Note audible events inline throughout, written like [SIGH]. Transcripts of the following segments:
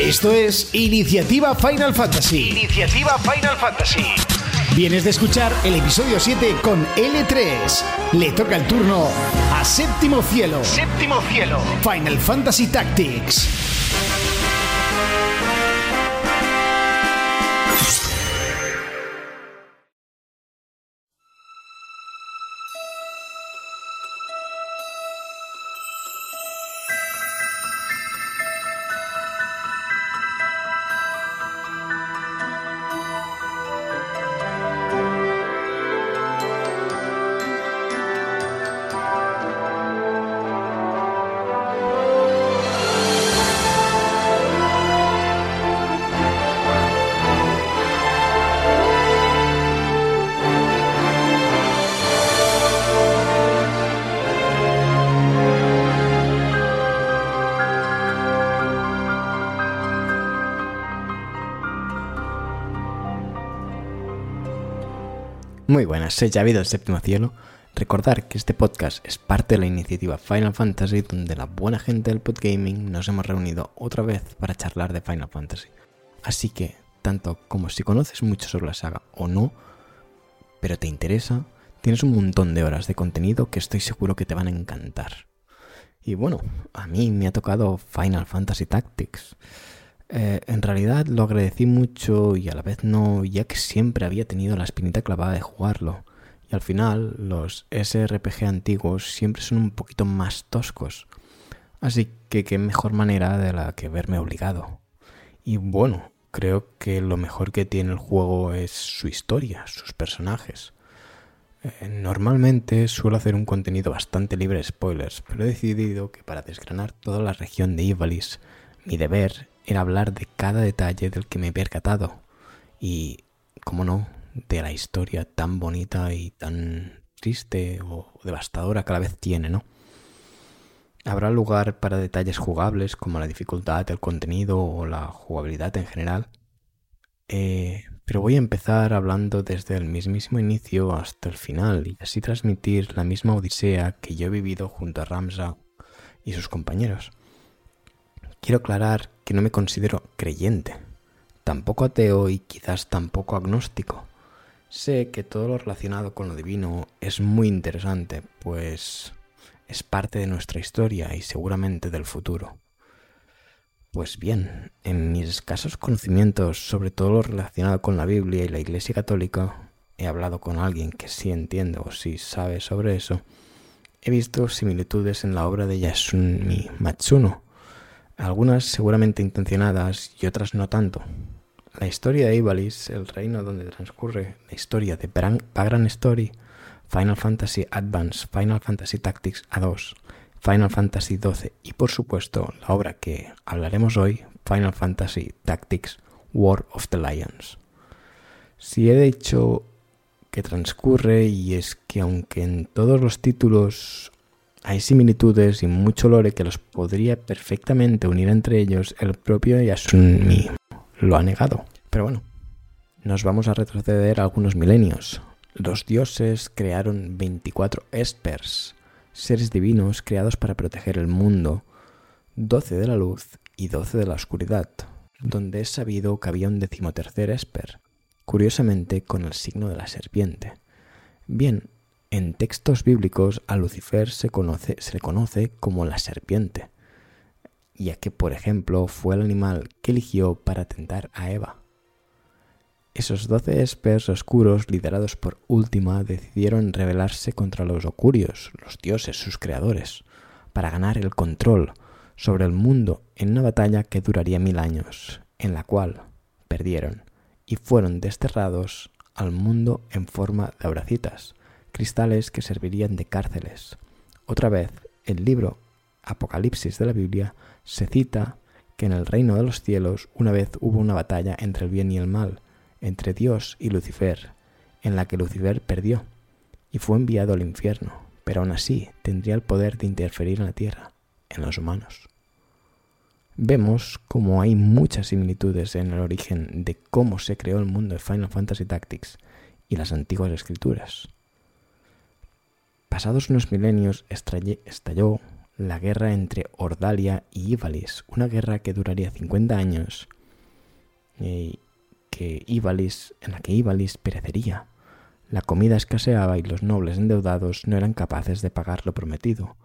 Esto es Iniciativa Final Fantasy. Iniciativa Final Fantasy. Vienes de escuchar el episodio 7 con L3. Le toca el turno a Séptimo Cielo. Séptimo Cielo. Final Fantasy Tactics. Muy buenas, soy Javi del Séptimo Cielo. Recordar que este podcast es parte de la iniciativa Final Fantasy, donde la buena gente del podgaming nos hemos reunido otra vez para charlar de Final Fantasy. Así que, tanto como si conoces mucho sobre la saga o no, pero te interesa, tienes un montón de horas de contenido que estoy seguro que te van a encantar. Y bueno, a mí me ha tocado Final Fantasy Tactics. Eh, en realidad lo agradecí mucho y a la vez no, ya que siempre había tenido la espinita clavada de jugarlo. Y al final los SRPG antiguos siempre son un poquito más toscos. Así que qué mejor manera de la que verme obligado. Y bueno, creo que lo mejor que tiene el juego es su historia, sus personajes. Eh, normalmente suelo hacer un contenido bastante libre de spoilers, pero he decidido que para desgranar toda la región de Ivalice, mi deber era hablar de cada detalle del que me he percatado y, como no, de la historia tan bonita y tan triste o devastadora que a la vez tiene, ¿no? Habrá lugar para detalles jugables como la dificultad del contenido o la jugabilidad en general, eh, pero voy a empezar hablando desde el mismísimo inicio hasta el final y así transmitir la misma odisea que yo he vivido junto a Ramsa y sus compañeros. Quiero aclarar que no me considero creyente, tampoco ateo y quizás tampoco agnóstico. Sé que todo lo relacionado con lo divino es muy interesante, pues es parte de nuestra historia y seguramente del futuro. Pues bien, en mis escasos conocimientos sobre todo lo relacionado con la Biblia y la Iglesia Católica, he hablado con alguien que sí entiende o sí sabe sobre eso, he visto similitudes en la obra de Yasumi Matsuno, algunas seguramente intencionadas y otras no tanto. La historia de Ivalice, el reino donde transcurre la historia de Background Story, Final Fantasy Advance, Final Fantasy Tactics A2, Final Fantasy XII y por supuesto la obra que hablaremos hoy, Final Fantasy Tactics War of the Lions. Si he dicho que transcurre y es que aunque en todos los títulos hay similitudes y mucho lore que los podría perfectamente unir entre ellos, el propio Yasumi lo ha negado. Pero bueno, nos vamos a retroceder algunos milenios. Los dioses crearon 24 espers, seres divinos creados para proteger el mundo, 12 de la luz y 12 de la oscuridad, donde es sabido que había un decimotercer esper, curiosamente con el signo de la serpiente. Bien, en textos bíblicos a Lucifer se, conoce, le conoce como la serpiente, ya que, por ejemplo, fue el animal que eligió para tentar a Eva. Esos doce espers oscuros, liderados por Última, decidieron rebelarse contra los Ocurios, los dioses, sus creadores, para ganar el control sobre el mundo en una batalla que duraría mil años, en la cual perdieron y fueron desterrados al mundo en forma de abracitas, cristales que servirían de cárceles. Otra vez, el libro Apocalipsis de la Biblia se cita que en el reino de los cielos una vez hubo una batalla entre el bien y el mal, entre Dios y Lucifer, en la que Lucifer perdió y fue enviado al infierno, pero aún así tendría el poder de interferir en la tierra, en los humanos. Vemos como hay muchas similitudes en el origen de cómo se creó el mundo de Final Fantasy Tactics y las antiguas escrituras. Pasados unos milenios estalló la guerra entre Ordalia y Ivalis, una guerra que duraría 50 años y que Ivalis, en la que Ivalis perecería. La comida escaseaba y los nobles endeudados no eran capaces de pagar lo prometido.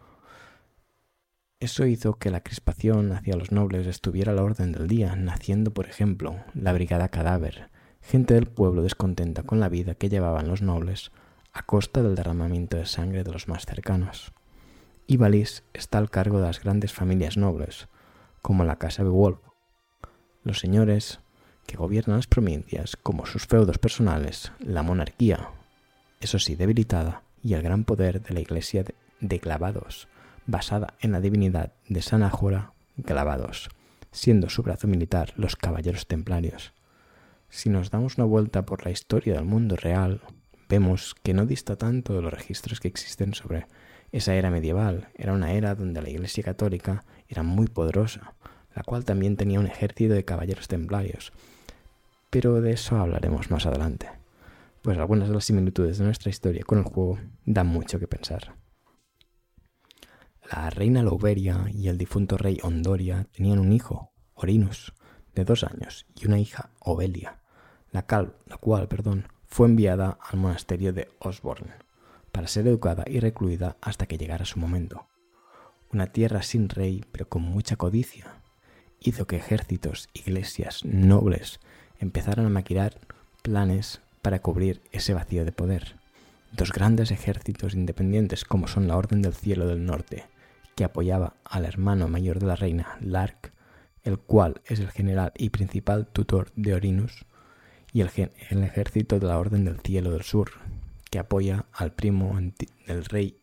Eso hizo que la crispación hacia los nobles estuviera a la orden del día, naciendo, por ejemplo, la Brigada Cadáver, gente del pueblo descontenta con la vida que llevaban los nobles a costa del derramamiento de sangre de los más cercanos. Ivalis está al cargo de las grandes familias nobles, como la Casa de Wolf. Los señores que gobiernan las provincias, como sus feudos personales, la monarquía, eso sí debilitada, y el gran poder de la Iglesia de clavados, basada en la divinidad de San Ágora Clavados, siendo su brazo militar los caballeros templarios. Si nos damos una vuelta por la historia del mundo real, vemos que no dista tanto de los registros que existen sobre esa era medieval era una era donde la Iglesia Católica era muy poderosa, la cual también tenía un ejército de caballeros templarios. Pero de eso hablaremos más adelante, pues algunas de las similitudes de nuestra historia con el juego dan mucho que pensar. La reina Louveria y el difunto rey Ondoria tenían un hijo, Orinus, de dos años, y una hija, Ovelia, la, la cual perdón, fue enviada al monasterio de Osborne para ser educada y recluida hasta que llegara su momento. Una tierra sin rey, pero con mucha codicia, hizo que ejércitos, iglesias, nobles empezaran a maquinar planes para cubrir ese vacío de poder. Dos grandes ejércitos independientes como son la Orden del Cielo del Norte, que apoyaba al hermano mayor de la reina, Lark, el cual es el general y principal tutor de Orinus, y el, ejército de la Orden del Cielo del Sur, que apoya al primo del rey,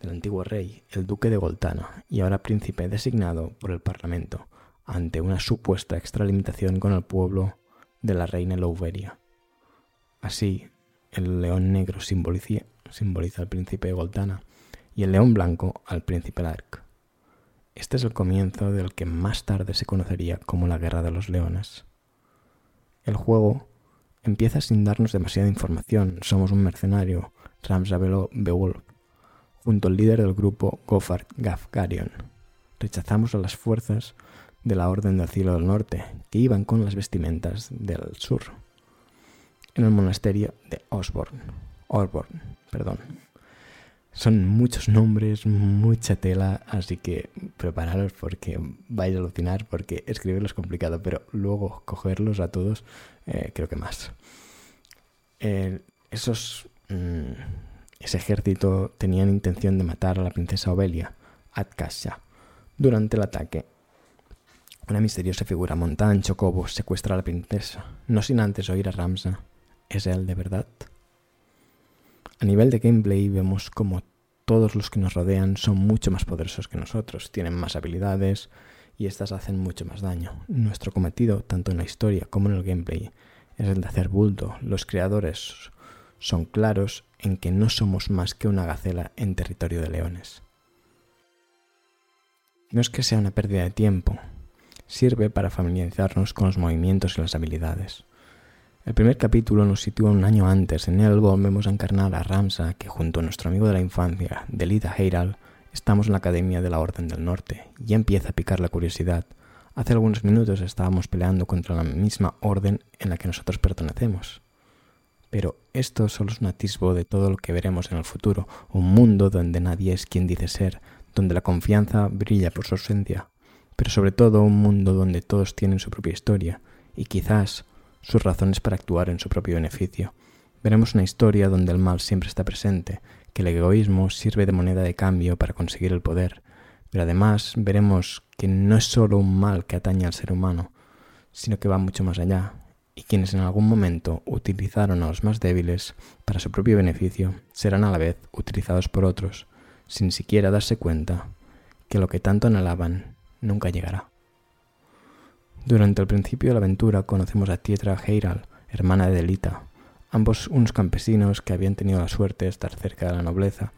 del antiguo rey, el duque de Goltana, y ahora príncipe designado por el Parlamento, ante una supuesta extralimitación con el pueblo de la reina Louveria. Así, el león negro simboliza, simboliza al príncipe de Goltana y el león blanco al príncipe Lark. Este es el comienzo del que más tarde se conocería como la Guerra de los Leones. El juego Empieza sin darnos demasiada información. Somos un mercenario, Ramsabelo Beowulf, junto al líder del grupo Gofard Gafgarion. Rechazamos a las fuerzas de la Orden del Cielo del Norte, que iban con las vestimentas del sur, en el monasterio de Osborne. Osborne, perdón. Son muchos nombres, mucha tela, así que prepararos porque vais a alucinar, porque escribirlos es complicado, pero luego cogerlos a todos eh, creo que más. esos, mm, ese ejército tenían intención de matar a la princesa Obelia, Atkasha, durante el ataque. Una misteriosa figura montada en Chocobo secuestra a la princesa, no sin antes oír a Ramsa. ¿Es él de verdad? A nivel de gameplay vemos como todos los que nos rodean son mucho más poderosos que nosotros, tienen más habilidades y estas hacen mucho más daño. Nuestro cometido, tanto en la historia como en el gameplay, es el de hacer bulto. Los creadores son claros en que no somos más que una gacela en territorio de leones. No es que sea una pérdida de tiempo, sirve para familiarizarnos con los movimientos y las habilidades. El primer capítulo nos sitúa un año antes. En él volvemos a encarnar a Ramsa, que junto a nuestro amigo de la infancia, Delita Heiral, estamos en la Academia de la Orden del Norte. Y empieza a picar la curiosidad. Hace algunos minutos estábamos peleando contra la misma orden en la que nosotros pertenecemos. Pero esto solo es un atisbo de todo lo que veremos en el futuro, un mundo donde nadie es quien dice ser, donde la confianza brilla por su ausencia, pero sobre todo un mundo donde todos tienen su propia historia, y quizás sus razones para actuar en su propio beneficio. Veremos una historia donde el mal siempre está presente, que el egoísmo sirve de moneda de cambio para conseguir el poder, pero además veremos que no es solo un mal que atañe al ser humano, sino que va mucho más allá, y quienes en algún momento utilizaron a los más débiles para su propio beneficio serán a la vez utilizados por otros, sin siquiera darse cuenta que lo que tanto anhelaban nunca llegará. Durante el principio de la aventura conocemos a Tietra Heiral, hermana de Delita, ambos unos campesinos que habían tenido la suerte de estar cerca de la nobleza.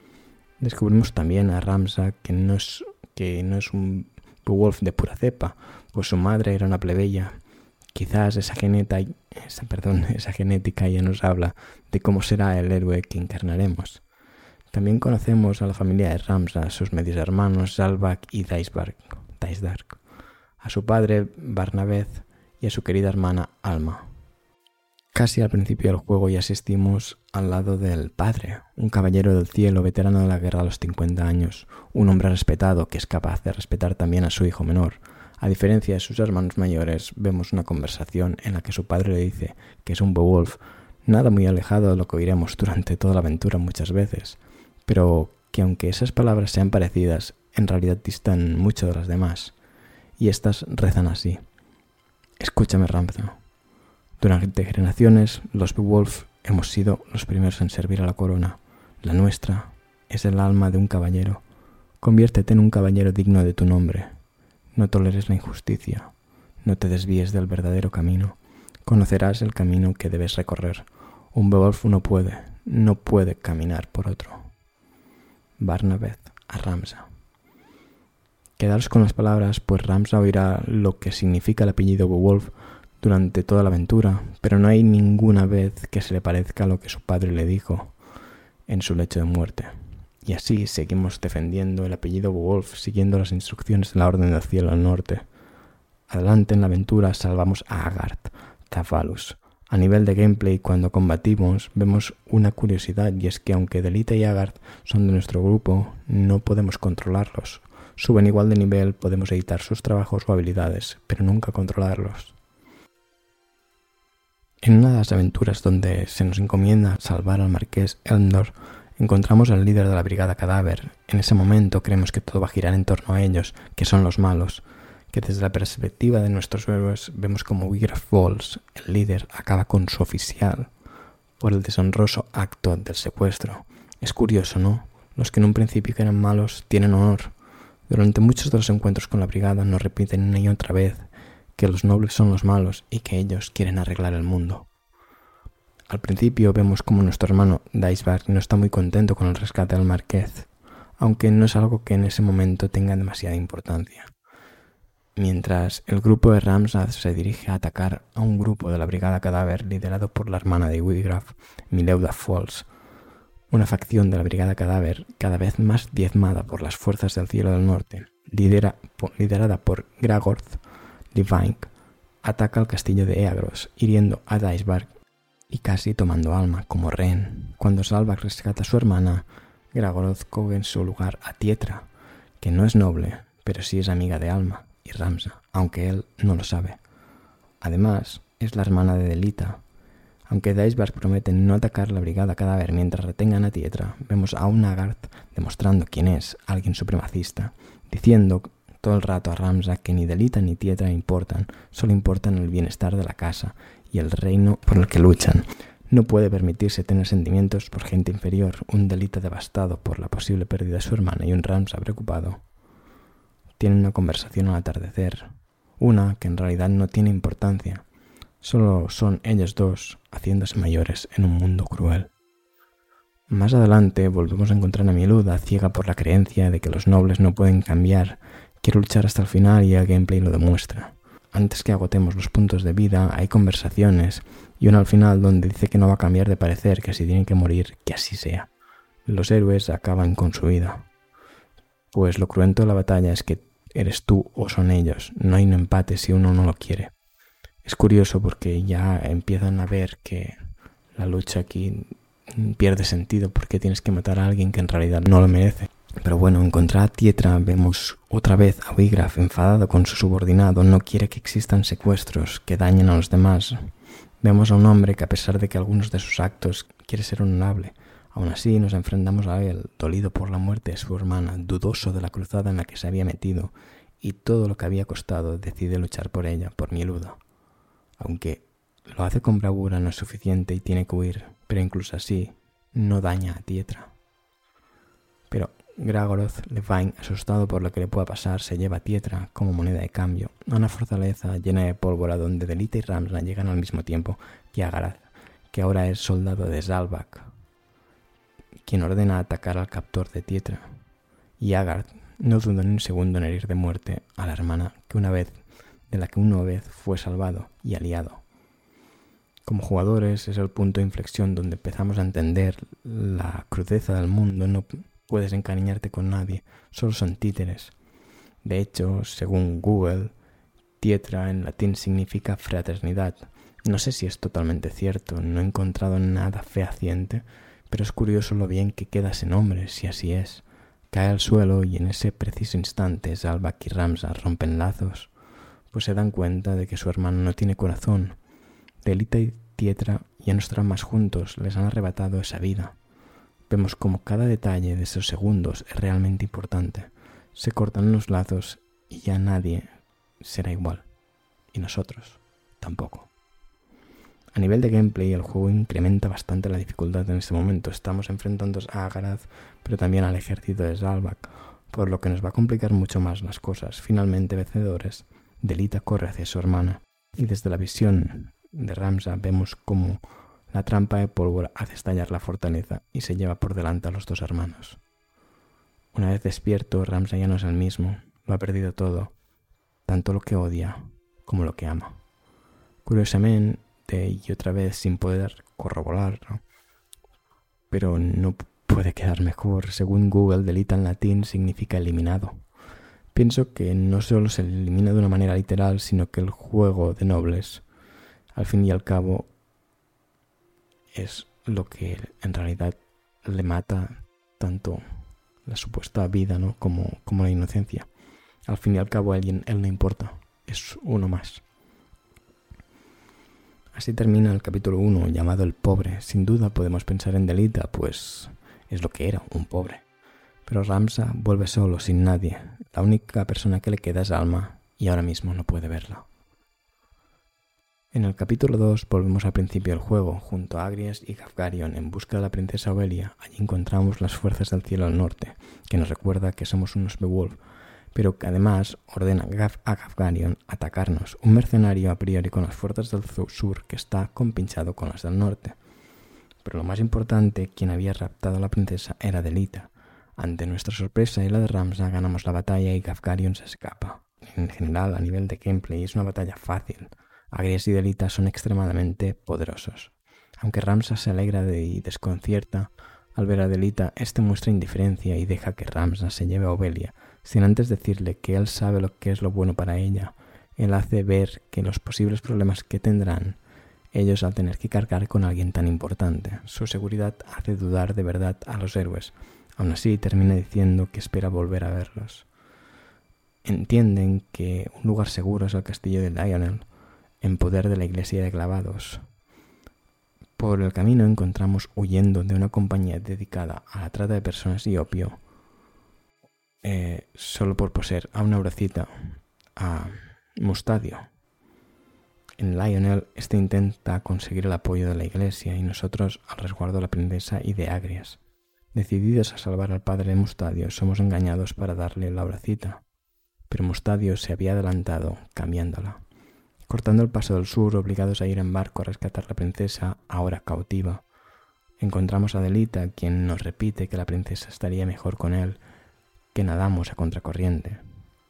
Descubrimos también a Ramsa, que no es, que no es un Beowulf de pura cepa, pues su madre era una plebeya. Quizás esa, geneta, perdón, [LAUGHS] esa genética ya nos habla de cómo será el héroe que encarnaremos. También conocemos a la familia de Ramsa, sus medios hermanos Zalbak y Daisbark, a su padre Barnabeth y a su querida hermana Alma. Casi al principio del juego ya asistimos al lado del padre, un caballero del cielo, veterano de la guerra a los 50 años, un hombre respetado que es capaz de respetar también a su hijo menor. A diferencia de sus hermanos mayores, vemos una conversación en la que su padre le dice que es un Beowulf, nada muy alejado de lo que oiremos durante toda la aventura muchas veces, pero que aunque esas palabras sean parecidas, en realidad distan mucho de las demás. Y estas rezan así. Escúchame, Ramza. Durante generaciones, los Beowulf hemos sido los primeros en servir a la corona. La nuestra es el alma de un caballero. Conviértete en un caballero digno de tu nombre. No toleres la injusticia. No te desvíes del verdadero camino. Conocerás el camino que debes recorrer. Un Beowulf no puede, no puede caminar por otro. Barnabeth a Ramsa. Quedaros con las palabras, pues Ramsa oirá lo que significa el apellido Beowulf durante toda la aventura, pero no hay ninguna vez que se le parezca lo que su padre le dijo en su lecho de muerte. Y así seguimos defendiendo el apellido Wolf, siguiendo las instrucciones de la Orden del Cielo al Norte. Adelante en la aventura salvamos a Agarth, Tafalus. A nivel de gameplay, cuando combatimos, vemos una curiosidad y es que aunque Delita y Agarth son de nuestro grupo, no podemos controlarlos. Suben igual de nivel, podemos editar sus trabajos o habilidades, pero nunca controlarlos. En una de las aventuras donde se nos encomienda salvar al marqués Elndor, encontramos al líder de la brigada cadáver. En ese momento creemos que todo va a girar en torno a ellos, que son los malos, que desde la perspectiva de nuestros héroes vemos como Wigraf Falls, el líder, acaba con su oficial por el deshonroso acto del secuestro. Es curioso, ¿no? Los que en un principio eran malos tienen honor. Durante muchos de los encuentros con la brigada nos repiten una y otra vez que los nobles son los malos y que ellos quieren arreglar el mundo. Al principio vemos como nuestro hermano Dicebag no está muy contento con el rescate del marqués, aunque no es algo que en ese momento tenga demasiada importancia. Mientras el grupo de Ramsad se dirige a atacar a un grupo de la Brigada Cadáver liderado por la hermana de Wigraf, Mileuda Falls, una facción de la Brigada Cadáver cada vez más diezmada por las fuerzas del cielo del norte, liderada por Gragorth, Livaink ataca al castillo de Eagros, hiriendo a Daisberg y casi tomando alma como rehén. Cuando Salvak rescata a su hermana, Gragoroth coge en su lugar a Tietra, que no es noble, pero sí es amiga de Alma y Ramsa, aunque él no lo sabe. Además, es la hermana de Delita. Aunque Daisberg promete no atacar la brigada cadáver mientras retengan a Tietra, vemos a un Nagarth demostrando quién es, alguien supremacista, diciendo todo el rato a Ramsa que ni Delita ni Tietra importan, solo importan el bienestar de la casa y el reino por el que luchan. No puede permitirse tener sentimientos por gente inferior, un Delita devastado por la posible pérdida de su hermana y un Ramsa preocupado. Tienen una conversación al atardecer, una que en realidad no tiene importancia, solo son ellos dos haciéndose mayores en un mundo cruel. Más adelante volvemos a encontrar a Mieluda, ciega por la creencia de que los nobles no pueden cambiar Quiero luchar hasta el final y el gameplay lo demuestra. Antes que agotemos los puntos de vida, hay conversaciones y una al final donde dice que no va a cambiar de parecer, que si tienen que morir, que así sea. Los héroes acaban con su vida. Pues lo cruento de la batalla es que eres tú o son ellos, no hay un empate si uno no lo quiere. Es curioso porque ya empiezan a ver que la lucha aquí pierde sentido porque tienes que matar a alguien que en realidad no lo merece. Pero bueno, en contra a Tietra vemos otra vez a Wigraf enfadado con su subordinado, no quiere que existan secuestros que dañen a los demás. Vemos a un hombre que a pesar de que algunos de sus actos quiere ser honorable, aún así nos enfrentamos a él, dolido por la muerte de su hermana, dudoso de la cruzada en la que se había metido, y todo lo que había costado decide luchar por ella, por Mieluda. Aunque lo hace con bravura no es suficiente y tiene que huir, pero incluso así no daña a Tietra. Pero Gragoroth Levine, asustado por lo que le pueda pasar, se lleva a Tietra como moneda de cambio a una fortaleza llena de pólvora donde Delita y Ramsna llegan al mismo tiempo que Agarath, que ahora es soldado de Zalbak, quien ordena atacar al captor de Tietra. Y Agarth no duda ni un segundo en herir de muerte a la hermana que una vez, de la que una vez fue salvado y aliado. Como jugadores es el punto de inflexión donde empezamos a entender la crudeza del mundo. No puedes encariñarte con nadie, solo son títeres. De hecho, según Google, Tietra en latín significa fraternidad. No sé si es totalmente cierto, no he encontrado nada fehaciente, pero es curioso lo bien que queda ese nombre, si así es. Cae al suelo y en ese preciso instante Salvak y Ramsa rompen lazos, pues se dan cuenta de que su hermano no tiene corazón. Delita y Tietra ya no estarán más juntos, les han arrebatado esa vida. Vemos como cada detalle de esos segundos es realmente importante. Se cortan los lazos y ya nadie será igual. Y nosotros tampoco. A nivel de gameplay, el juego incrementa bastante la dificultad en este momento. Estamos enfrentando a Agarath, pero también al ejército de Salvak, por lo que nos va a complicar mucho más las cosas. Finalmente, vencedores, Delita corre hacia su hermana, y desde la visión de Ramsa vemos cómo la trampa de pólvora hace estallar la fortaleza y se lleva por delante a los dos hermanos. Una vez despierto, Ramsa ya no es el mismo, lo ha perdido todo, tanto lo que odia como lo que ama. Curiosamente, y otra vez sin poder corroborar, pero no puede quedar mejor. Según Google, delita en latín significa eliminado. Pienso que no solo se elimina de una manera literal, sino que el juego de nobles, al fin y al cabo, es lo que en realidad le mata tanto la supuesta vida ¿no? como, como la inocencia. Al fin y al cabo, a él, él no importa, es uno más. Así termina el capítulo 1 llamado El pobre. Sin duda podemos pensar en Delita, pues es lo que era, un pobre. Pero Ramsa vuelve solo, sin nadie. La única persona que le queda es Alma, y ahora mismo no puede verla. En el capítulo 2 volvemos al principio del juego, junto a Agries y Gafgarion en busca de la princesa Obelia. Allí encontramos las fuerzas del cielo al norte, que nos recuerda que somos unos Beowulf, pero que además ordena a Gafgarion atacarnos, un mercenario a priori con las fuerzas del sur que está compinchado con las del norte. Pero lo más importante, quien había raptado a la princesa era Delita. Ante nuestra sorpresa y la de Ramsa ganamos la batalla y Gafgarion se escapa. En general, a nivel de gameplay, es una batalla fácil Agries y Delita son extremadamente poderosos. Aunque Ramsa se alegra y desconcierta al ver a Delita, este muestra indiferencia y deja que Ramsa se lleve a Obelia, sin antes decirle que él sabe lo que es lo bueno para ella. Él hace ver que los posibles problemas que tendrán ellos al tener que cargar con alguien tan importante. Su seguridad hace dudar de verdad a los héroes. Aún así termina diciendo que espera volver a verlos. Entienden que un lugar seguro es el castillo de Lionel, en poder de la iglesia de clavados. Por el camino encontramos huyendo de una compañía dedicada a la trata de personas y opio, eh, solo por poseer a una bracita, a Mustadio. En Lionel, este intenta conseguir el apoyo de la iglesia y nosotros al resguardo de la princesa y de Agrias. Decididos a salvar al padre de Mustadio, somos engañados para darle la bracita, pero Mustadio se había adelantado cambiándola cortando el paso del sur, obligados a ir en barco a rescatar a la princesa, ahora cautiva. Encontramos a Delita, quien nos repite que la princesa estaría mejor con él, que nadamos a contracorriente.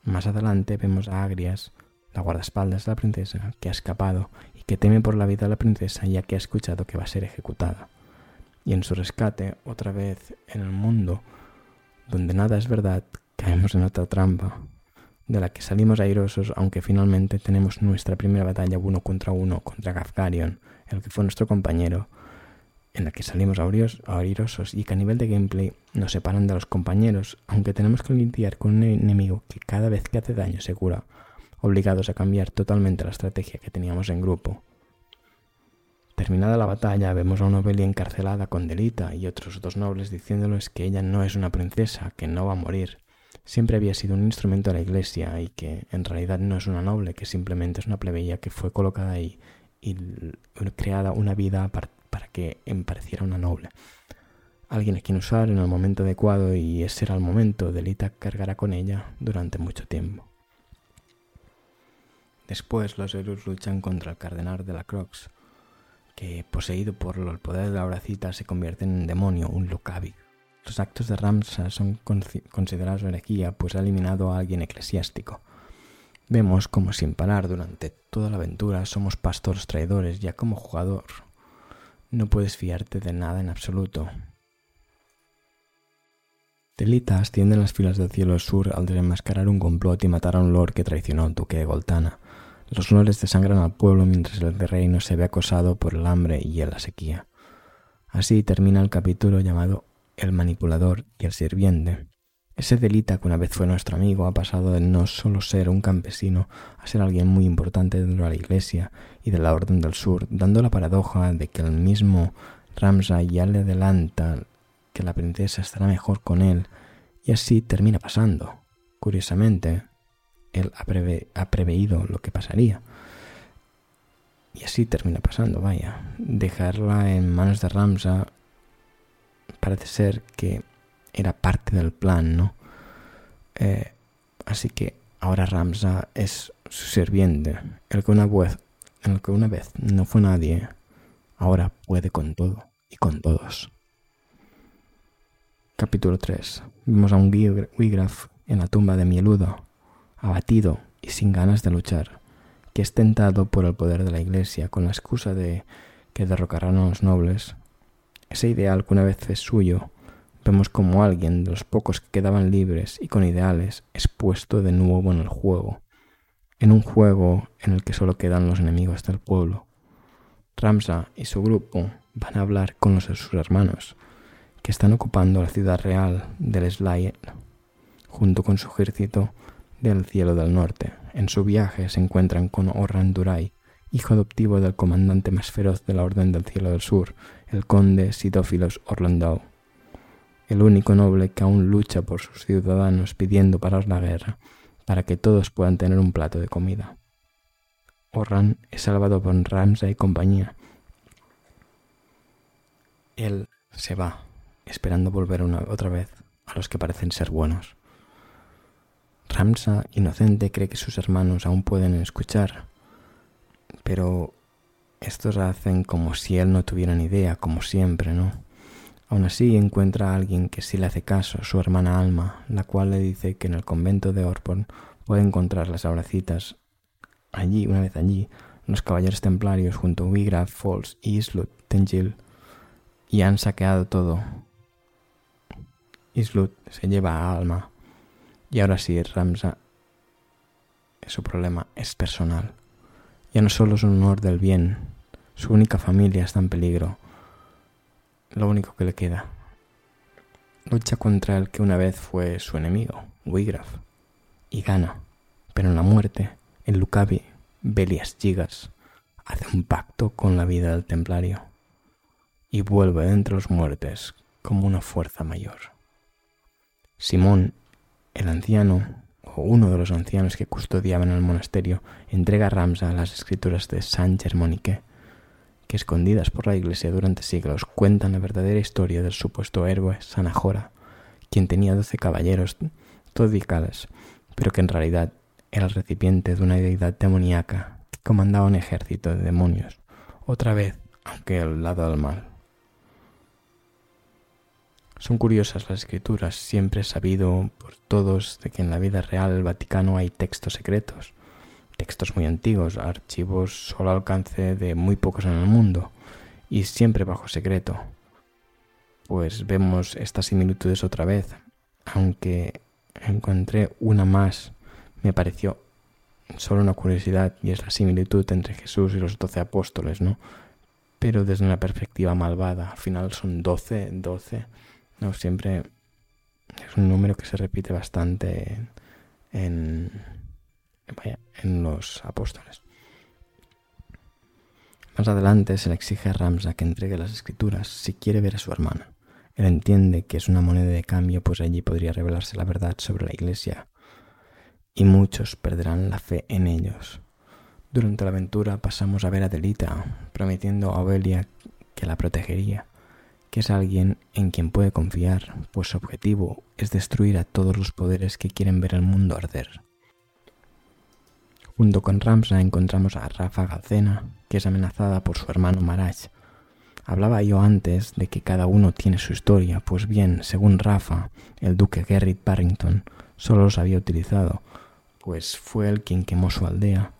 Más adelante vemos a Agrias, la guardaespaldas de la princesa, que ha escapado y que teme por la vida de la princesa ya que ha escuchado que va a ser ejecutada. Y en su rescate, otra vez en el mundo donde nada es verdad, caemos en otra trampa, de la que salimos airosos, aunque finalmente tenemos nuestra primera batalla uno contra uno contra Gafgarion, el que fue nuestro compañero, en la que salimos airosos y que a nivel de gameplay nos separan de los compañeros, aunque tenemos que lidiar con un enemigo que cada vez que hace daño se cura, obligados a cambiar totalmente la estrategia que teníamos en grupo. Terminada la batalla, vemos a una Obelia encarcelada con Delita y otros dos nobles diciéndoles que ella no es una princesa, que no va a morir, siempre había sido un instrumento de la iglesia y que en realidad no es una noble, que simplemente es una plebeya que fue colocada ahí y creada una vida para, que pareciera una noble. Alguien a quien usar en el momento adecuado y ese era el momento, Delita cargará con ella durante mucho tiempo. Después los héroes luchan contra el cardenal de la Croix, que poseído por el poder de la horacita se convierte en un demonio, un Lucavic, los actos de Ramsa son considerados herejía, pues ha eliminado a alguien eclesiástico. Vemos como sin parar durante toda la aventura somos pastores traidores, ya como jugador no puedes fiarte de nada en absoluto. Telita asciende en las filas del cielo sur al desenmascarar un complot y matar a un lord que traicionó al duque de Goltana. Los lores desangran al pueblo mientras el reino se ve acosado por el hambre y la sequía. Así termina el capítulo llamado El manipulador y el sirviente. Ese Delita que una vez fue nuestro amigo ha pasado de no solo ser un campesino a ser alguien muy importante dentro de la Iglesia y de la Orden del Sur, dando la paradoja de que el mismo Ramsa ya le adelanta que la princesa estará mejor con él y así termina pasando. Curiosamente, él ha, preveído lo que pasaría. Y así termina pasando, vaya. Dejarla en manos de Ramsa parece ser que era parte del plan, ¿no? Eh, así que ahora Ramsa es su sirviente, el que una vez, el que una vez no fue nadie, ahora puede con todo y con todos. Capítulo 3. Vimos a un Wigraf en la tumba de Mieludo, abatido y sin ganas de luchar, que es tentado por el poder de la Iglesia con la excusa de que derrocarán a los nobles. Ese ideal que una vez es suyo vemos como alguien de los pocos que quedaban libres y con ideales es puesto de nuevo en el juego, en un juego en el que solo quedan los enemigos del pueblo. Ramsa y su grupo van a hablar con los de sus hermanos, que están ocupando la ciudad real del Slayer, junto con su ejército del cielo del norte. En su viaje se encuentran con Orran Durai, hijo adoptivo del comandante más feroz de la Orden del Cielo del Sur, el conde Sidófilos Orlandau el único noble que aún lucha por sus ciudadanos pidiendo parar la guerra para que todos puedan tener un plato de comida. Orran es salvado por Ramsa y compañía. Él se va, esperando volver una, otra vez a los que parecen ser buenos. Ramsa, inocente, cree que sus hermanos aún pueden escuchar, pero estos hacen como si él no tuviera ni idea, como siempre, ¿no? Aún así encuentra a alguien que sí le hace caso, su hermana Alma, la cual le dice que en el convento de Orporn puede encontrar las abracitas. Allí, una vez allí, los caballeros templarios junto a Wigraf, Falls y Islut Tengil y han saqueado todo. Islut se lleva a Alma y ahora sí Ramsa su problema es personal. Ya no solo es un honor del bien, su única familia está en peligro lo único que le queda. Lucha contra el que una vez fue su enemigo, Wigraf, y gana. Pero en la muerte, el Lucavi, Belias Gigas, hace un pacto con la vida del templario y vuelve entre los muertes como una fuerza mayor. Simón, el anciano, o uno de los ancianos que custodiaban el monasterio, entrega a Ramsa las escrituras de San Germonique que escondidas por la Iglesia durante siglos cuentan la verdadera historia del supuesto héroe Sanajora, quien tenía doce caballeros todicales, pero que en realidad era el recipiente de una deidad demoníaca que comandaba un ejército de demonios, otra vez, aunque al lado del mal. Son curiosas las escrituras, siempre sabido por todos de que en la vida real del Vaticano hay textos secretos, textos muy antiguos, archivos solo al alcance de muy pocos en el mundo y siempre bajo secreto. Pues vemos estas similitudes otra vez, aunque encontré una más, me pareció solo una curiosidad y es la similitud entre Jesús y los doce apóstoles, ¿no? Pero desde una perspectiva malvada, al final son doce, doce, no siempre es un número que se repite bastante en en los apóstoles. Más adelante se le exige a Ramsa que entregue las escrituras si quiere ver a su hermana. Él entiende que es una moneda de cambio, pues allí podría revelarse la verdad sobre la iglesia, y muchos perderán la fe en ellos. Durante la aventura pasamos a ver a Delita, prometiendo a Obelia que la protegería, que es alguien en quien puede confiar, pues su objetivo es destruir a todos los poderes que quieren ver el mundo arder. Junto con Ramsa encontramos a Rafa Galcena, que es amenazada por su hermano Marach. Hablaba yo antes de que cada uno tiene su historia, pues bien, según Rafa, el duque Gerrit Barrington solo los había utilizado, pues fue él quien quemó su aldea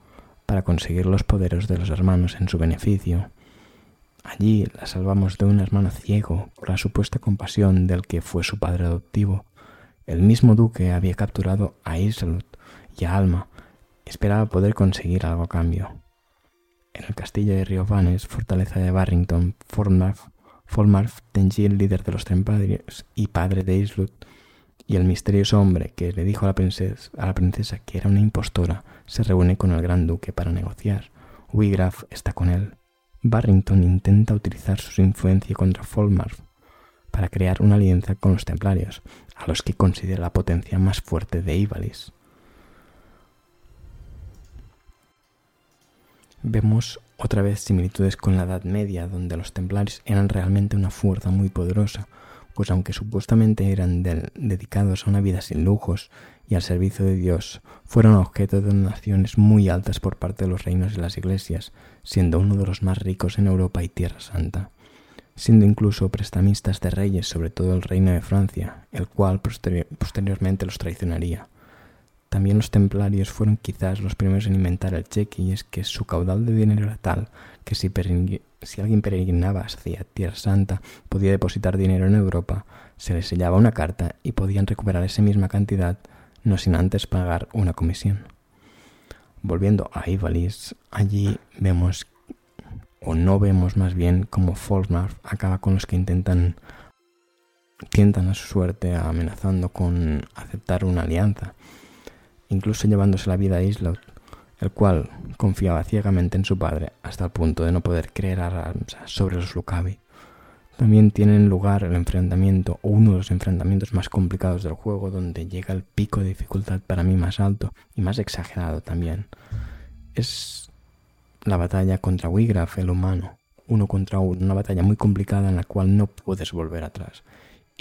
para conseguir los poderes de los hermanos en su beneficio. Allí la salvamos de un hermano ciego por la supuesta compasión del que fue su padre adoptivo. El mismo duque había capturado a Islot y a Alma. Esperaba poder conseguir algo a cambio. En el castillo de Riovanes, fortaleza de Barrington, Folmarf, Tengil, líder de los Templarios y padre de Islot, y el misterioso hombre que le dijo a la, princesa, a la princesa que era una impostora, se reúne con el gran duque para negociar. Wigraf está con él. Barrington intenta utilizar su influencia contra Folmarf para crear una alianza con los templarios, a los que considera la potencia más fuerte de Ivalis. Vemos otra vez similitudes con la Edad Media, donde los templarios eran realmente una fuerza muy poderosa, pues aunque supuestamente eran dedicados a una vida sin lujos y al servicio de Dios, fueron objeto de donaciones muy altas por parte de los reinos y las iglesias, siendo uno de los más ricos en Europa y Tierra Santa, siendo incluso prestamistas de reyes, sobre todo el reino de Francia, el cual posteriormente los traicionaría. También los templarios fueron quizás los primeros en inventar el cheque y es que su caudal de dinero era tal que si, alguien peregrinaba hacia Tierra Santa podía depositar dinero en Europa, se le sellaba una carta y podían recuperar esa misma cantidad no sin antes pagar una comisión. Volviendo a Ivalis, allí vemos, o no vemos más bien, como Folkmar acaba con los que intentan tientan a su suerte amenazando con aceptar una alianza incluso llevándose la vida a Islot, el cual confiaba ciegamente en su padre hasta el punto de no poder creer a Ramsa sobre los Lucavi. También tienen lugar el enfrentamiento, o uno de los enfrentamientos más complicados del juego, donde llega el pico de dificultad para mí más alto y más exagerado también. Es la batalla contra Wigraf, el humano, uno contra uno, una batalla muy complicada en la cual no puedes volver atrás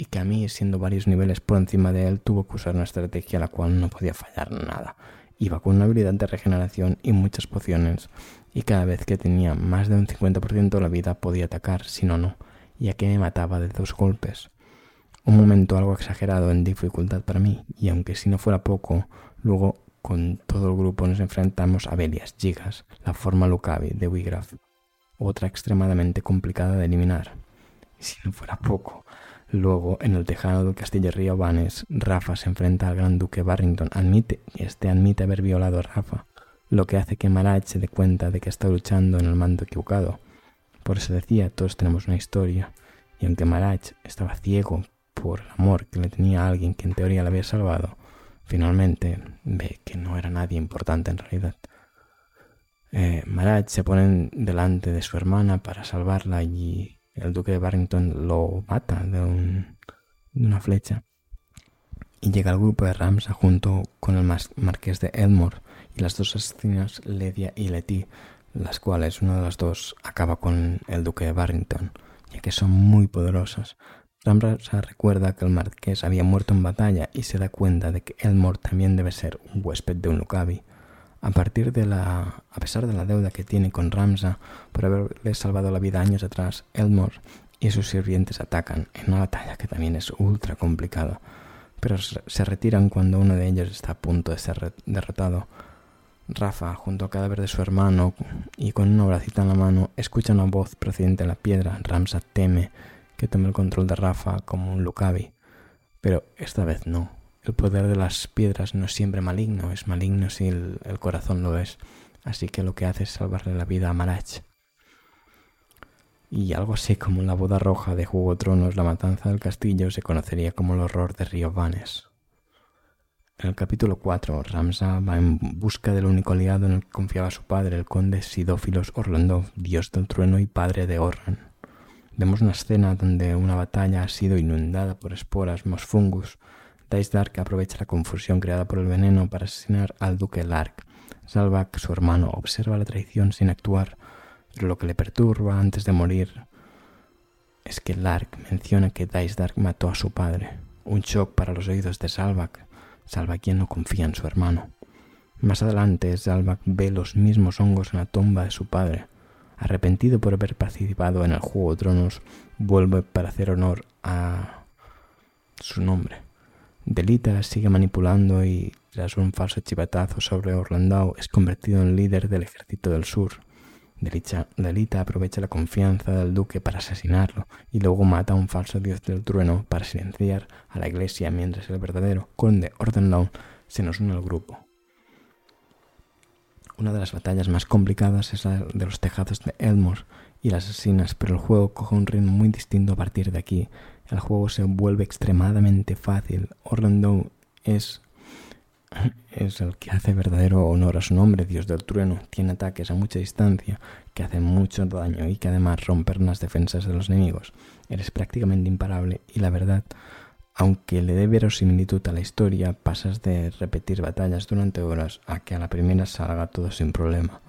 y que a mí, siendo varios niveles por encima de él, tuvo que usar una estrategia a la cual no podía fallar nada. Iba con una habilidad de regeneración y muchas pociones, y cada vez que tenía más de un 50% de la vida podía atacar, si no, no, ya que me mataba de dos golpes. Un momento algo exagerado en dificultad para mí, y aunque si no fuera poco, luego con todo el grupo nos enfrentamos a Belias Gigas, la forma Lucavi de Wigraf, otra extremadamente complicada de eliminar. Y si no fuera poco, Luego, en el tejado del castillo Río Banes, Rafa se enfrenta al gran duque Barrington. Admite, y este admite haber violado a Rafa, lo que hace que Marach se dé cuenta de que está luchando en el mando equivocado. Por eso decía, todos tenemos una historia, y aunque Marach estaba ciego por el amor que le tenía a alguien que en teoría le había salvado, finalmente ve que no era nadie importante en realidad. Eh, se pone delante de su hermana para salvarla y el duque de Barrington lo mata de, una flecha y llega al grupo de Ramsa junto con el marqués de Elmore y las dos asesinas Ledia y Letty, las cuales una de las dos acaba con el duque de Barrington, ya que son muy poderosas. Ramsa recuerda que el marqués había muerto en batalla y se da cuenta de que Elmore también debe ser un huésped de un Lucavi. A partir de la, a pesar de la deuda que tiene con Ramsa por haberle salvado la vida años atrás, Elmore y sus sirvientes atacan en una batalla que también es ultra complicada, pero se retiran cuando uno de ellos está a punto de ser derrotado. Rafa, junto al cadáver de su hermano y con una bracita en la mano, escucha una voz procedente de la piedra. Ramsa teme que tome el control de Rafa como un Lucavi, pero esta vez no. El poder de las piedras no es siempre maligno, es maligno si el, corazón lo es. Así que lo que hace es salvarle la vida a Marach. Y algo así como la boda roja de Juego Tronos, la matanza del castillo, se conocería como el horror de Río Vanes. En el capítulo 4, Ramsa va en busca del único aliado en el que confiaba su padre, el conde Sidófilos Orlandov, dios del trueno y padre de Orran. Vemos una escena donde una batalla ha sido inundada por esporas mosfungus Dice Dark aprovecha la confusión creada por el veneno para asesinar al duque Lark. Salvak, su hermano, observa la traición sin actuar, pero lo que le perturba antes de morir es que Lark menciona que Dice Dark mató a su padre. Un shock para los oídos de Salvak. Salva quien no confía en su hermano. Más adelante, Salvak ve los mismos hongos en la tumba de su padre. Arrepentido por haber participado en el Juego de Tronos, vuelve para hacer honor a su nombre. Delita sigue manipulando y tras un falso chivatazo sobre Orlandau, es convertido en líder del ejército del sur. Delita aprovecha la confianza del duque para asesinarlo y luego mata a un falso dios del trueno para silenciar a la iglesia mientras el verdadero conde Ordenlau se nos une al grupo. Una de las batallas más complicadas es la de los tejados de Elmore y las asesinas, pero el juego coge un ritmo muy distinto a partir de aquí. El juego se vuelve extremadamente fácil. Orlando es [CLEARS THROAT] es el que hace verdadero honor a su nombre, Dios del trueno. Tiene ataques a mucha distancia que hacen mucho daño y que además rompen las defensas de los enemigos. Eres prácticamente imparable y la verdad, aunque le dé verosimilitud a la historia, pasas de repetir batallas durante horas a que a la primera salga todo sin problema.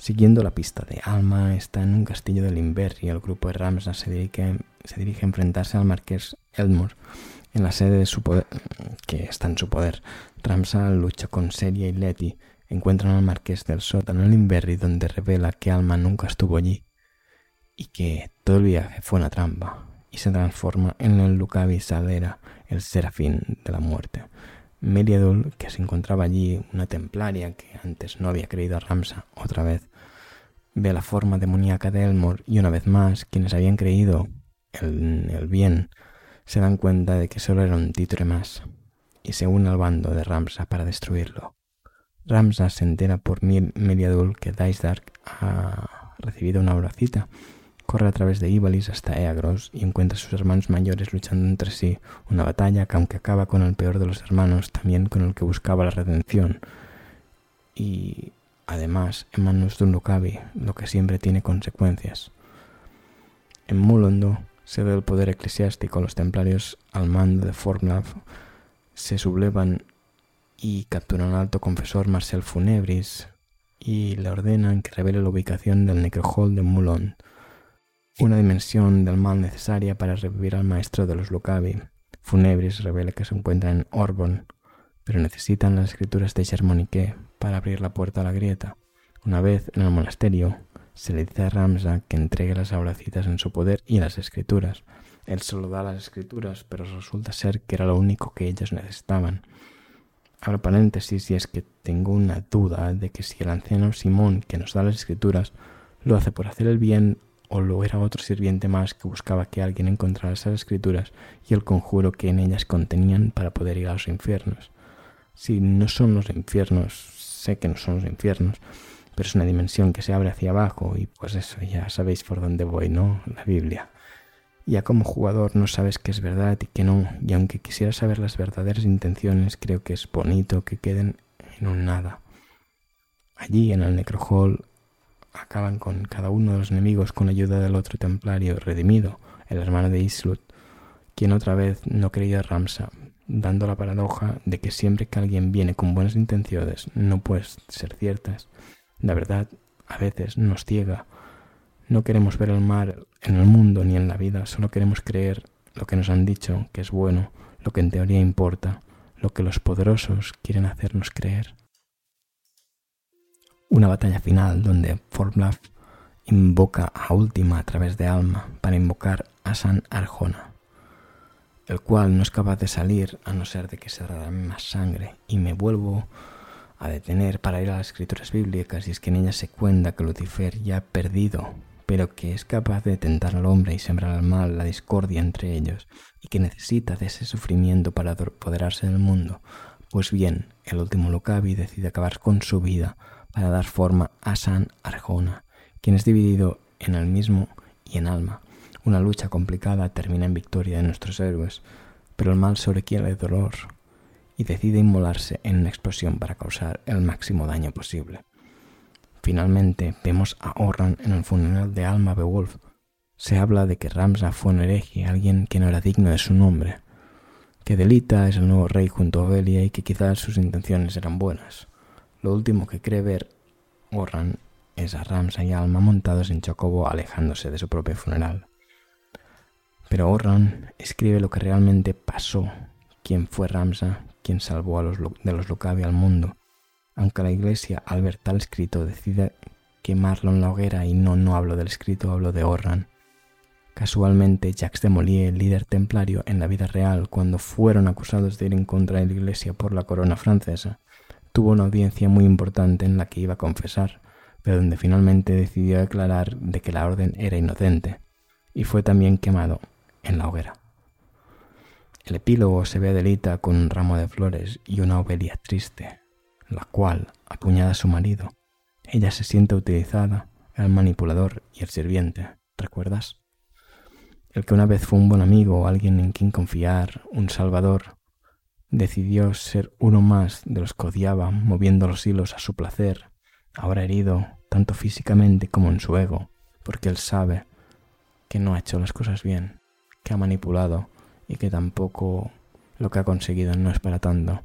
Siguiendo la pista de Alma, está en un castillo del Inver y el grupo de Ramsna se dirige, se dirige a enfrentarse al marqués Elmore en la sede de su poder, que está en su poder. Ramsa lucha con Seria y Letty. Encuentran al marqués del sótano en Inverry donde revela que Alma nunca estuvo allí y que todo el viaje fue una trampa y se transforma en el Lucavi Salera, el serafín de la muerte. Meriadul, que se encontraba allí, una templaria que antes no había creído a Ramsa, otra vez ve la forma demoníaca de Elmore y una vez más quienes habían creído en el bien se dan cuenta de que solo era un títere más y se une al bando de Ramsa para destruirlo. Ramsa se entera por Meriadul que Dark ha recibido una horacita. Corre a través de Ibalis hasta Eagros y encuentra a sus hermanos mayores luchando entre sí, una batalla que aunque acaba con el peor de los hermanos, también con el que buscaba la redención. Y además en manos de un Lucavi, lo que siempre tiene consecuencias. En Mulondo se ve el poder eclesiástico, los templarios al mando de Formlav se sublevan y capturan al alto confesor Marcel Funebris y le ordenan que revele la ubicación del necrohol de Moulon, una dimensión del mal necesaria para revivir al maestro de los Lucavi. Funebris revela que se encuentra en Orbon, pero necesitan las escrituras de Germonique para abrir la puerta a la grieta. Una vez en el monasterio, se le dice a Ramsa que entregue las auracitas en su poder y las escrituras. Él solo da las escrituras, pero resulta ser que era lo único que ellas necesitaban. Abro paréntesis y es que tengo una duda de que si el anciano Simón que nos da las escrituras lo hace por hacer el bien o lo era otro sirviente más que buscaba que alguien encontrara esas escrituras y el conjuro que en ellas contenían para poder ir a los infiernos. Si no son los infiernos, sé que no son los infiernos, pero es una dimensión que se abre hacia abajo y pues eso, ya sabéis por dónde voy, ¿no? La Biblia. Ya como jugador no sabes qué es verdad y qué no, y aunque quisiera saber las verdaderas intenciones, creo que es bonito que queden en un nada. Allí en el Necrohall acaban con cada uno de los enemigos con ayuda del otro templario redimido, el hermano de Islut, quien otra vez no creía a Ramsa, dando la paradoja de que siempre que alguien viene con buenas intenciones no puede ser ciertas la verdad a veces nos ciega. No queremos ver el mal en el mundo ni en la vida, solo queremos creer lo que nos han dicho que es bueno, lo que en teoría importa, lo que los poderosos quieren hacernos creer. Una batalla final donde Forblaf invoca a Última a través de Alma para invocar a San Arjona, el cual no es capaz de salir a no ser de que se derrame más sangre, y me vuelvo a detener para ir a las escrituras bíblicas y es que en ellas se cuenta que Lucifer ya ha perdido, pero que es capaz de tentar al hombre y sembrar al mal, la discordia entre ellos, y que necesita de ese sufrimiento para apoderarse del mundo. Pues bien, el último Locavi decide acabar con su vida para dar forma a San Arjona, quien es dividido en el mismo y en alma. Una lucha complicada termina en victoria de nuestros héroes, pero el mal sobrequiere el dolor, y decide inmolarse en una explosión para causar el máximo daño posible. Finalmente vemos a Orran en el funeral de Alma Beowulf. Se habla de que Ramsa fue un hereje, alguien que no era digno de su nombre, que Delita es el nuevo rey junto a Belia y que quizás sus intenciones eran buenas. Lo último que cree ver Orran es a Ramsa y Alma montados en Chocobo alejándose de su propio funeral. Pero Orran escribe lo que realmente pasó, quién fue Ramsa, quien salvó a los, de los Lucavi al mundo, aunque la iglesia al ver tal escrito decide quemarlo en la hoguera y no, no hablo del escrito, hablo de Orran. Casualmente, Jacques de Mollier, líder templario en la vida real, cuando fueron acusados de ir en contra de la Iglesia por la corona francesa, tuvo una audiencia muy importante en la que iba a confesar, pero donde finalmente decidió declarar de que la orden era inocente, y fue también quemado en la hoguera. El epílogo se ve a Delita con un ramo de flores y una ovelia triste, la cual apuñada a su marido. Ella se siente utilizada, el manipulador y el sirviente, ¿recuerdas? El que una vez fue un buen amigo, alguien en quien confiar, un salvador, decidió ser uno más de los que odiaba, moviendo los hilos a su placer, ahora herido, tanto físicamente como en su ego, porque él sabe que no ha hecho las cosas bien, que ha manipulado y que tampoco lo que ha conseguido no es para tanto.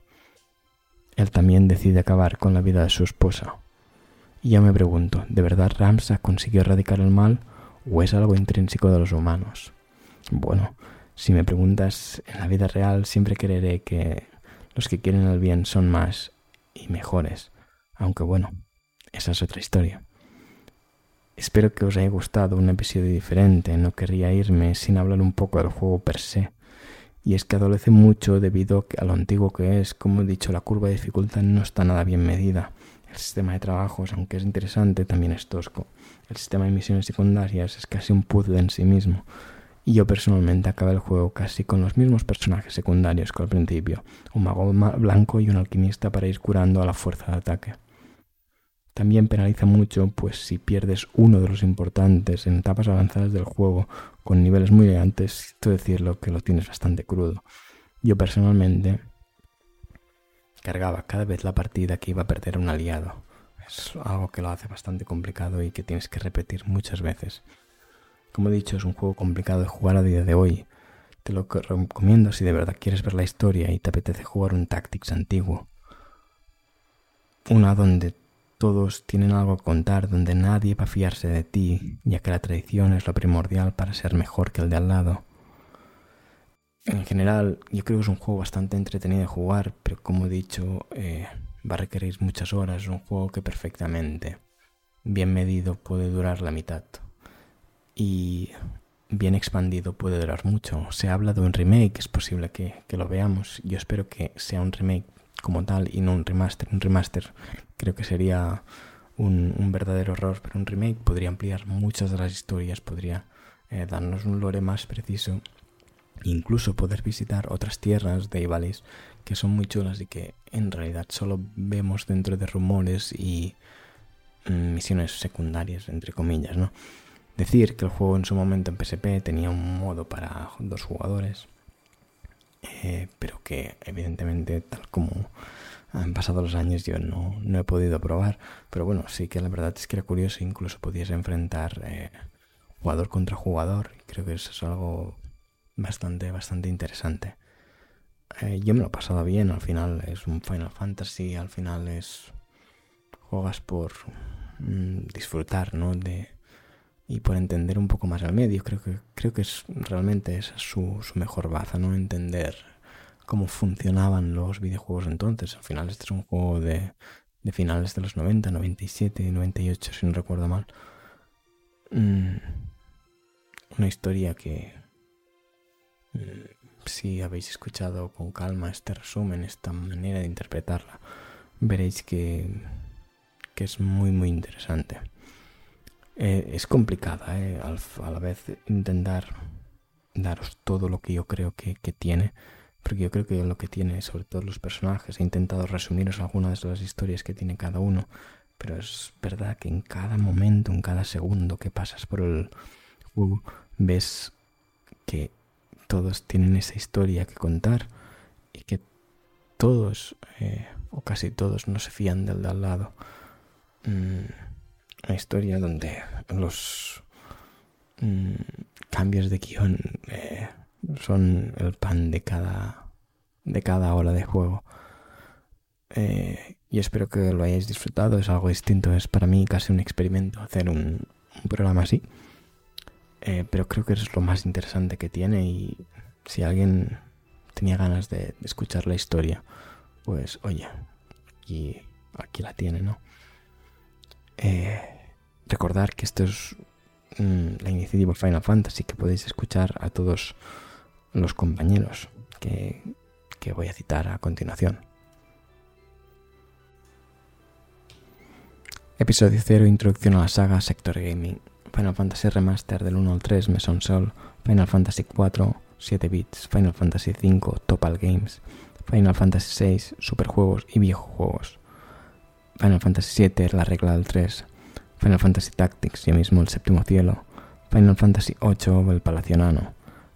Él también decide acabar con la vida de su esposa. Y yo me pregunto, ¿de verdad Ramsa consiguió erradicar el mal o es algo intrínseco de los humanos? Bueno, si me preguntas en la vida real, siempre creeré que los que quieren el bien son más y mejores. Aunque bueno, esa es otra historia. Espero que os haya gustado un episodio diferente. No querría irme sin hablar un poco del juego per se. Y es que adolece mucho debido a lo antiguo que es. Como he dicho, la curva de dificultad no está nada bien medida. El sistema de trabajos, aunque es interesante, también es tosco. El sistema de misiones secundarias es casi un puzzle en sí mismo y yo personalmente acabé el juego casi con los mismos personajes secundarios que al principio, un mago blanco y un alquimista para ir curando a la fuerza de ataque. También penaliza mucho, pues si pierdes uno de los importantes en etapas avanzadas del juego con niveles muy altos, esto decirlo que lo tienes bastante crudo. Yo personalmente cargaba cada vez la partida que iba a perder un aliado. Es algo que lo hace bastante complicado y que tienes que repetir muchas veces. Como he dicho, es un juego complicado de jugar a día de hoy. Te lo recomiendo si de verdad quieres ver la historia y te apetece jugar un Tactics antiguo. Una donde todos tienen algo que contar, donde nadie va a fiarse de ti, ya que la traición es lo primordial para ser mejor que el de al lado. En general, yo creo que es un juego bastante entretenido de jugar, pero como he dicho, eh, va a requerir muchas horas. Es un juego que perfectamente, bien medido, puede durar la mitad y bien expandido puede durar mucho. Se habla de un remake, es posible que, lo veamos. Yo espero que sea un remake como tal y no un remaster. Un remaster creo que sería un, verdadero error, pero un remake podría ampliar muchas de las historias, podría eh, darnos un lore más preciso, incluso poder visitar otras tierras de Ivalis que son muy chulas y que en realidad solo vemos dentro de rumores y mm, misiones secundarias, entre comillas, ¿no? Decir que el juego en su momento en PSP tenía un modo para dos jugadores, eh, pero que evidentemente tal como han pasado los años yo no, he podido probar. Pero bueno, sí que la verdad es que era curioso, incluso podías enfrentar eh, jugador contra jugador. Creo que eso es algo bastante, bastante interesante. Eh, yo me lo he pasado bien, al final es un Final Fantasy, al final es... juegas por mm, disfrutar, ¿no? De, y por entender un poco más al medio. Creo que, creo que es realmente es su, su mejor baza, ¿no? Entender cómo funcionaban los videojuegos entonces. Al final este es un juego de, de finales de los 90, 97, 98, si no recuerdo mal. Mm, una historia que mm, si habéis escuchado con calma este resumen, esta manera de interpretarla, veréis que, que es muy muy interesante. Eh, es complicada, eh, a la vez intentar daros todo lo que yo creo que, tiene, porque yo creo que lo que tiene, sobre todo los personajes, he intentado resumiros algunas de las historias que tiene cada uno, pero es verdad que en cada momento, en cada segundo que pasas por el juego, ves que todos tienen esa historia que contar y que todos, eh, o casi todos, no se fían del de al lado. Mm, una historia donde los mm, cambios de guion eh, son el pan de cada, de cada hora de juego. Eh, y espero que lo hayáis disfrutado, es algo distinto, es para mí casi un experimento hacer un, programa así. Eh, pero creo que es lo más interesante que tiene y si alguien tenía ganas de, escuchar la historia, pues oye, aquí, aquí la tiene, ¿no? Eh, recordar que esto es mm, la iniciativa Final Fantasy que podéis escuchar a todos los compañeros que, que voy a citar a continuación. Episodio 0 Introducción a la saga Sector Gaming. Final Fantasy Remaster del 1 al 3 Meson Sol Final Fantasy 4 7 bits. Final Fantasy 5 Topal Games. Final Fantasy 6 Superjuegos y Videojuegos. Final Fantasy 7 La Regla del 3 Final Fantasy Tactics, ya mismo el séptimo cielo, Final Fantasy VIII, el Palacio Nano,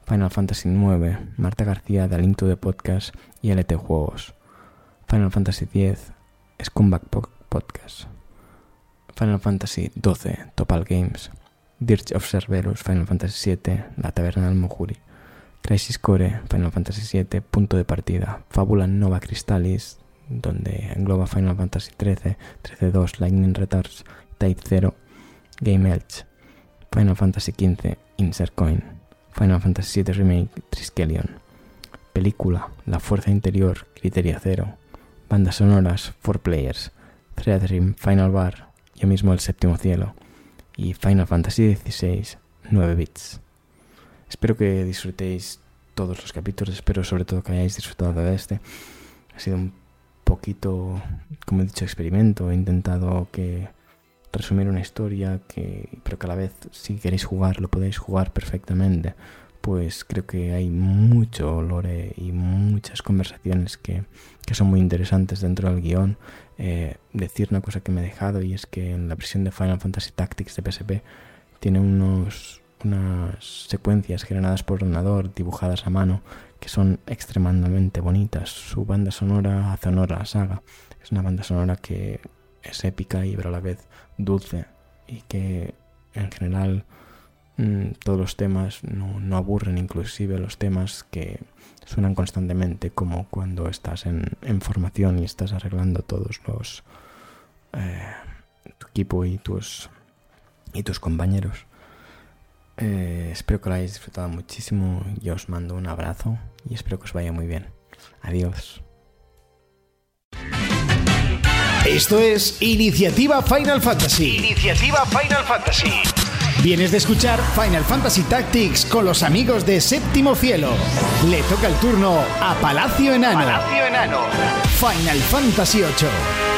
Final Fantasy IX, Marta García de Alinto de Podcast y LT Juegos, Final Fantasy X, Scumbag Podcast, Final Fantasy XII, Topal Games, Dirge of Cerberus, Final Fantasy VII, La Taberna del Mojuri, Crisis Core, Final Fantasy VII, Punto de Partida, Fábula Nova Crystallis, donde engloba Final Fantasy XIII, 13-2, Lightning Retards, Type 0, Game Elch, Final Fantasy XV, Insert Coin, Final Fantasy VII Remake, Triskelion, Película, La Fuerza Interior, Criteria 0, Bandas sonoras, 4 Players, Dream, Final Bar, yo mismo el séptimo cielo, y Final Fantasy XVI, 9 bits. Espero que disfrutéis todos los capítulos, espero sobre todo que hayáis disfrutado de este. Ha sido un poquito, como he dicho, experimento. He intentado que resumir una historia, que, pero que a la vez si queréis jugar lo podéis jugar perfectamente, pues creo que hay mucho lore y muchas conversaciones que, que son muy interesantes dentro del guion. Eh, decir una cosa que me he dejado y es que en la versión de Final Fantasy Tactics de PSP tiene unos, unas secuencias generadas por ordenador, dibujadas a mano, que son extremadamente bonitas. Su banda sonora hace honor a la saga. Es una banda sonora que es épica y pero a la vez dulce y que en general mm, todos los temas no, aburren, inclusive los temas que suenan constantemente como cuando estás en, formación y estás arreglando todos los eh, tu equipo y tus y tus compañeros. Eh, espero que lo hayáis disfrutado muchísimo. Yo os mando un abrazo y espero que os vaya muy bien. Adiós. Esto es Iniciativa Final Fantasy. Iniciativa Final Fantasy. Vienes de escuchar Final Fantasy Tactics con los amigos de Séptimo Cielo. Le toca el turno a Palacio Enano. Palacio Enano. Final Fantasy VIII.